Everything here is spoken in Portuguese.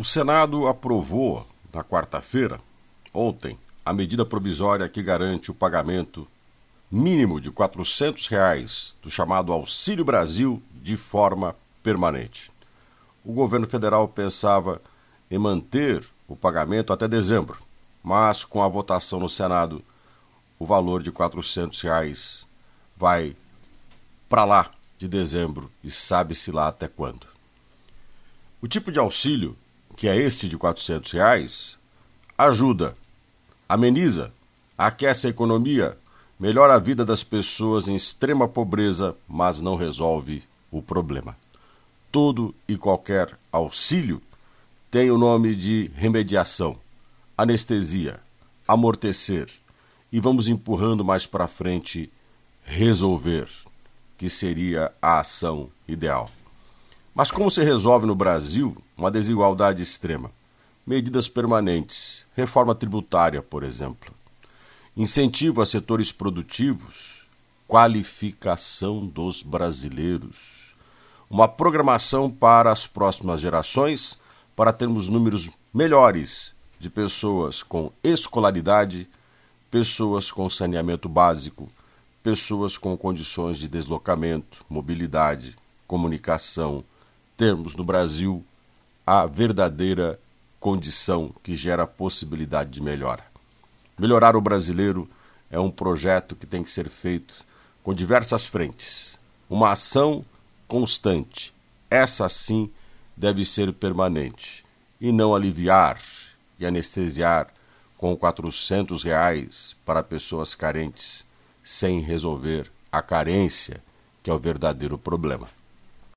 O Senado aprovou, na quarta-feira, ontem, a medida provisória que garante o pagamento mínimo de 400 reais do chamado Auxílio Brasil de forma permanente. O governo federal pensava em manter o pagamento até dezembro, mas com a votação no Senado, o valor de 400 reais vai para lá de dezembro e sabe-se lá até quando. O tipo de auxílio, que é este de 400 reais, ajuda, ameniza, aquece a economia, melhora a vida das pessoas em extrema pobreza, mas não resolve o problema. Todo e qualquer auxílio tem o nome de remediação, anestesia, amortecer e vamos empurrando mais para frente resolver que seria a ação ideal. Mas como se resolve no Brasil uma desigualdade extrema? Medidas permanentes, reforma tributária, por exemplo, incentivo a setores produtivos, qualificação dos brasileiros, uma programação para as próximas gerações para termos números melhores de pessoas com escolaridade, pessoas com saneamento básico, pessoas com condições de deslocamento, mobilidade, comunicação, termos no Brasil a verdadeira condição que gera possibilidade de melhora. Melhorar o brasileiro é um projeto que tem que ser feito com diversas frentes. Uma ação constante. Essa sim deve ser permanente e não aliviar e anestesiar com 400 reais para pessoas carentes sem resolver a carência, que é o verdadeiro problema.